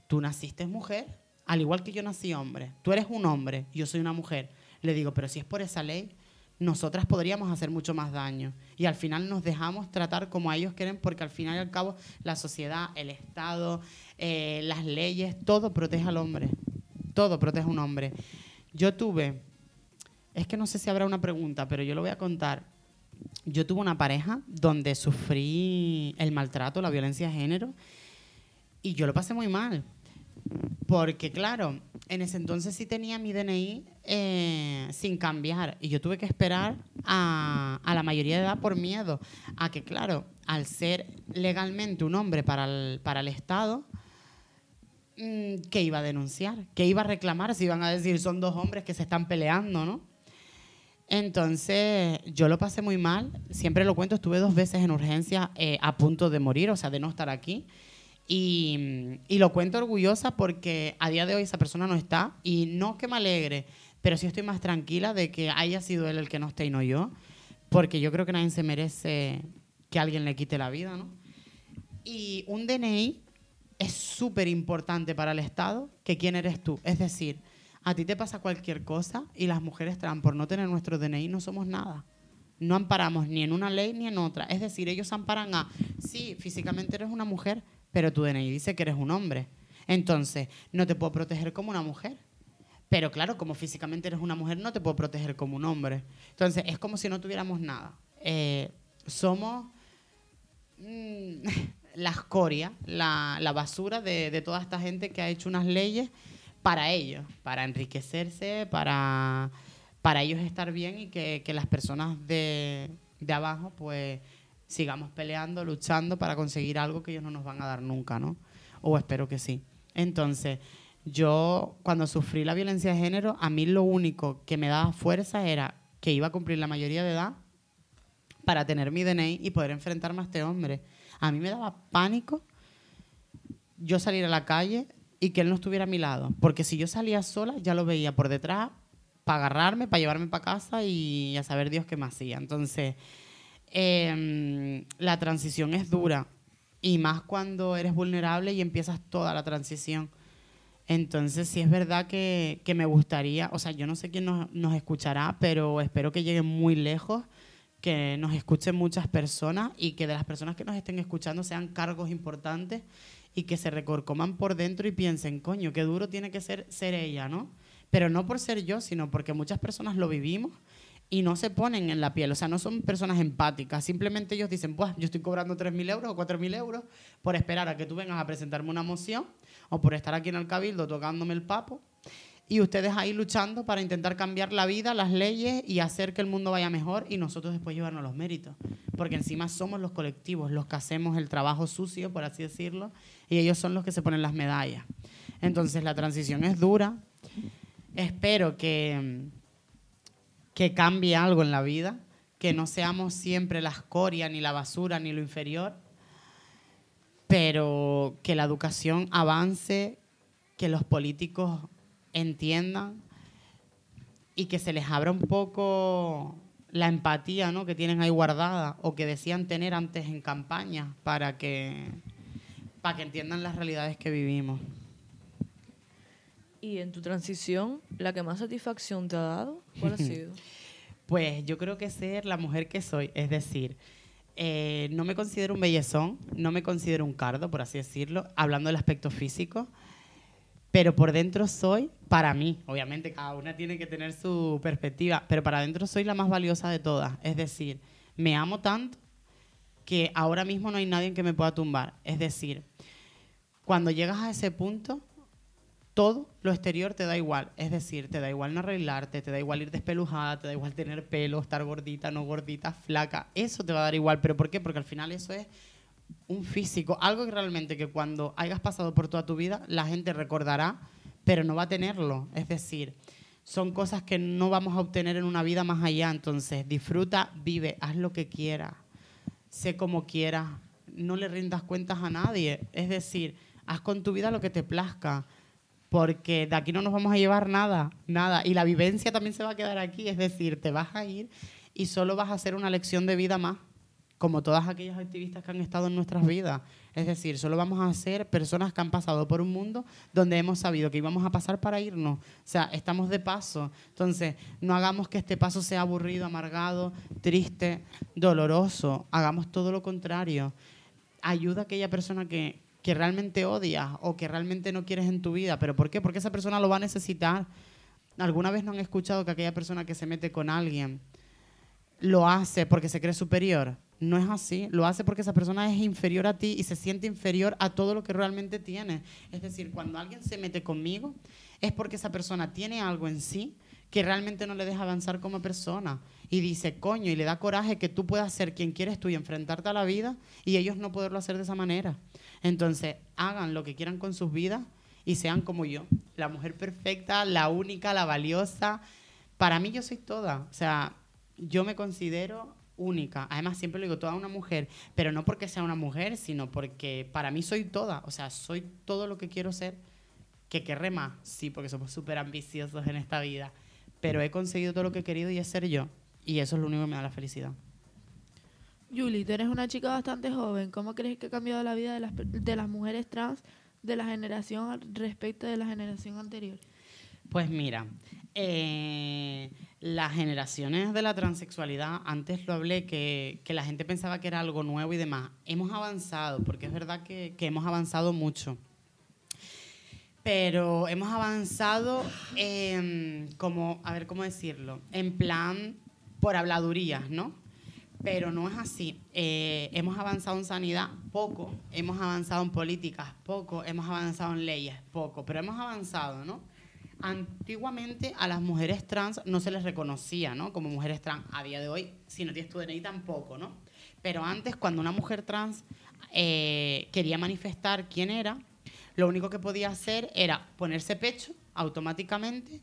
tú naciste mujer, al igual que yo nací hombre. Tú eres un hombre, yo soy una mujer. Le digo, pero si es por esa ley, nosotras podríamos hacer mucho más daño. Y al final nos dejamos tratar como a ellos quieren, porque al final y al cabo la sociedad, el Estado, eh, las leyes, todo protege al hombre. Todo protege a un hombre. Yo tuve, es que no sé si habrá una pregunta, pero yo lo voy a contar. Yo tuve una pareja donde sufrí el maltrato, la violencia de género, y yo lo pasé muy mal porque claro, en ese entonces sí tenía mi DNI eh, sin cambiar y yo tuve que esperar a, la mayoría de edad por miedo a que, claro, al ser legalmente un hombre para el, para el Estado, mm, ¿qué iba a denunciar? ¿Qué iba a reclamar? Si iban a decir son dos hombres que se están peleando, ¿no? Entonces, yo lo pasé muy mal. Siempre lo cuento, estuve dos veces en urgencia eh, a punto de morir, o sea, de no estar aquí. Y, lo cuento orgullosa porque a día de hoy esa persona no está y no que me alegre, pero sí estoy más tranquila de que haya sido él el que no esté y no yo, porque yo creo que nadie se merece que alguien le quite la vida, ¿no? Y un DNI es súper importante para el Estado que quién eres tú. Es decir, a ti te pasa cualquier cosa y las mujeres trans, por no tener nuestro DNI, no somos nada. No amparamos ni en una ley ni en otra. Es decir, ellos amparan a, sí, físicamente eres una mujer, pero tu DNI dice que eres un hombre. Entonces, no te puedo proteger como una mujer. Pero claro, como físicamente eres una mujer, no te puedo proteger como un hombre. Entonces, es como si no tuviéramos nada. Eh, somos mm, la escoria, la, basura de, toda esta gente que ha hecho unas leyes para ellos, para enriquecerse, para, para ellos estar bien y que, las personas de, de abajo, pues sigamos peleando, luchando para conseguir algo que ellos no nos van a dar nunca, ¿no? O espero que sí. Entonces, yo cuando sufrí la violencia de género, a mí lo único que me daba fuerza era que iba a cumplir la mayoría de edad para tener mi DNI y poder enfrentarme a este hombre. A mí me daba pánico yo salir a la calle y que él no estuviera a mi lado, porque si yo salía sola ya lo veía por detrás para agarrarme, para llevarme para casa y a saber Dios qué me hacía. Entonces, Em, la transición es dura, Y más cuando eres vulnerable y empiezas toda la transición. Entonces, sí es verdad que, que me gustaría, o sea, yo no sé quién nos, nos escuchará, pero espero que llegue muy lejos, que nos escuchen muchas personas y que de las personas que nos estén escuchando sean cargos importantes y que se recorcoman por dentro y piensen, coño, qué duro tiene que ser ser ella, ¿no? Pero no por ser yo, sino porque muchas personas lo vivimos y no se ponen en la piel, o sea, no son personas empáticas, simplemente ellos dicen, pues yo estoy cobrando 3.000 euros o 4.000 euros por esperar a que tú vengas a presentarme una moción o por estar aquí en el cabildo tocándome el papo y ustedes ahí luchando para intentar cambiar la vida, las leyes y hacer que el mundo vaya mejor y nosotros después llevarnos los méritos. Porque encima somos los colectivos los que hacemos el trabajo sucio, por así decirlo, y ellos son los que se ponen las medallas. Entonces la transición es dura. Espero que, que cambie algo en la vida, que no seamos siempre la escoria, ni la basura, ni lo inferior, pero que la educación avance, que los políticos entiendan y que se les abra un poco la empatía ¿no? que tienen ahí guardada o que decían tener antes en campaña para que, para que entiendan las realidades que vivimos.
Y en tu transición, ¿la que más satisfacción te ha dado? ¿Cuál ha sido?
Pues yo creo que ser la mujer que soy, es decir, eh, no me considero un bellezón, no me considero un cardo, por así decirlo, hablando del aspecto físico, pero por dentro soy, para mí, obviamente cada una tiene que tener su perspectiva, pero para dentro soy la más valiosa de todas. Es decir, me amo tanto que ahora mismo no hay nadie que me pueda tumbar. Es decir, cuando llegas a ese punto, todo lo exterior te da igual. Es decir, te da igual no arreglarte, te da igual ir despelujada, te da igual tener pelo, estar gordita, no gordita, flaca. Eso te va a dar igual. ¿Pero por qué? Porque al final eso es un físico, algo que realmente que cuando hayas pasado por toda tu vida, la gente recordará, pero no va a tenerlo. Es decir, son cosas que no vamos a obtener en una vida más allá. Entonces, disfruta, vive, haz lo que quieras, sé como quieras, no le rindas cuentas a nadie. Es decir, haz con tu vida lo que te plazca porque de aquí no nos vamos a llevar nada, nada. Y la vivencia también se va a quedar aquí, es decir, te vas a ir y solo vas a hacer una lección de vida más, como todas aquellas activistas que han estado en nuestras vidas. Es decir, solo vamos a ser personas que han pasado por un mundo donde hemos sabido que íbamos a pasar para irnos. O sea, estamos de paso. Entonces, no hagamos que este paso sea aburrido, amargado, triste, doloroso. Hagamos todo lo contrario. Ayuda a aquella persona que, que realmente odias o que realmente no quieres en tu vida. ¿Pero por qué? Porque esa persona lo va a necesitar. ¿Alguna vez no han escuchado que aquella persona que se mete con alguien lo hace porque se cree superior? No es así. Lo hace porque esa persona es inferior a ti y se siente inferior a todo lo que realmente tiene. Es decir, cuando alguien se mete conmigo es porque esa persona tiene algo en sí que realmente no le deja avanzar como persona. Y dice, coño, y le da coraje que tú puedas ser quien quieres tú y enfrentarte a la vida y ellos no poderlo hacer de esa manera. Entonces, hagan lo que quieran con sus vidas y sean como yo, la mujer perfecta, la única, la valiosa. Para mí yo soy toda, o sea, yo me considero única. Además, siempre lo digo, toda una mujer, pero no porque sea una mujer, sino porque para mí soy toda, o sea, soy todo lo que quiero ser. Que querré más, sí, porque somos súper ambiciosos en esta vida, pero he conseguido todo lo que he querido y es ser yo. Y eso es lo único que me da la felicidad.
Julie, tú eres una chica bastante joven. ¿Cómo crees que ha cambiado la vida de las, de las mujeres trans de la generación respecto de la generación anterior?
Pues mira, eh, las generaciones de la transexualidad, antes lo hablé, que, que la gente pensaba que era algo nuevo y demás. Hemos avanzado, porque es verdad que, que hemos avanzado mucho. Pero hemos avanzado em, como, a ver cómo decirlo, en plan por habladurías, ¿no? Pero no es así. Eh, hemos avanzado en sanidad poco, hemos avanzado en políticas poco, hemos avanzado en leyes poco, pero hemos avanzado, ¿no? Antiguamente a las mujeres trans no se les reconocía, ¿no? Como mujeres trans. A día de hoy, si no tienes tu DNI tampoco, ¿no? Pero antes, cuando una mujer trans eh, quería manifestar quién era, lo único que podía hacer era ponerse pecho automáticamente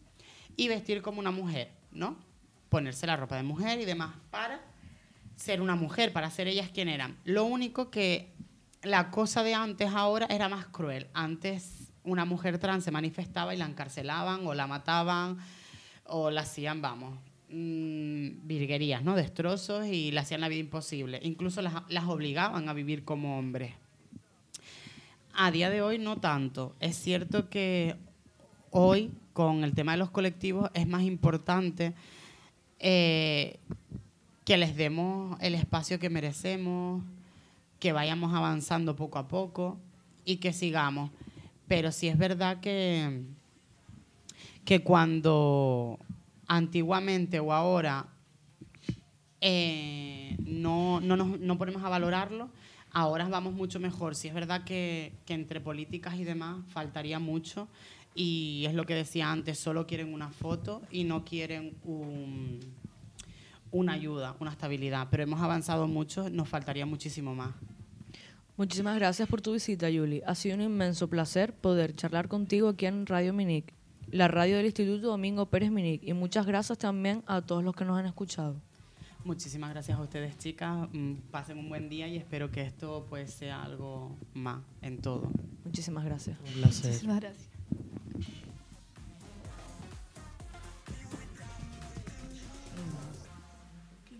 y vestir como una mujer, ¿no? Ponerse la ropa de mujer y demás para ser una mujer, para ser ellas quien eran. Lo único que la cosa de antes ahora era más cruel. Antes una mujer trans se manifestaba y la encarcelaban o la mataban o la hacían, vamos, mm, virguerías, ¿no? Destrozos y le hacían la vida imposible. Incluso las, las obligaban a vivir como hombres. A día de hoy no tanto. Es cierto que hoy, con el tema de los colectivos, es más importante eh, que les demos el espacio que merecemos, que vayamos avanzando poco a poco y que sigamos. Pero sí es verdad que, que cuando antiguamente o ahora eh, no, no, nos, no ponemos a valorarlo, ahora vamos mucho mejor. Sí es verdad que, que entre políticas y demás faltaría mucho y es lo que decía antes, solo quieren una foto y no quieren un, una ayuda, una estabilidad. Pero hemos avanzado mucho, nos faltaría muchísimo más.
Muchísimas gracias por tu visita, Yuli. Ha sido un inmenso placer poder charlar contigo aquí en Radio Minic, la radio del Instituto Domingo Pérez Minic. Y muchas gracias también a todos los que nos han escuchado.
Muchísimas gracias a ustedes, chicas. Mm, Pasen un buen día y espero que esto pues sea algo más en todo.
Muchísimas gracias.
Un placer.
Muchísimas gracias.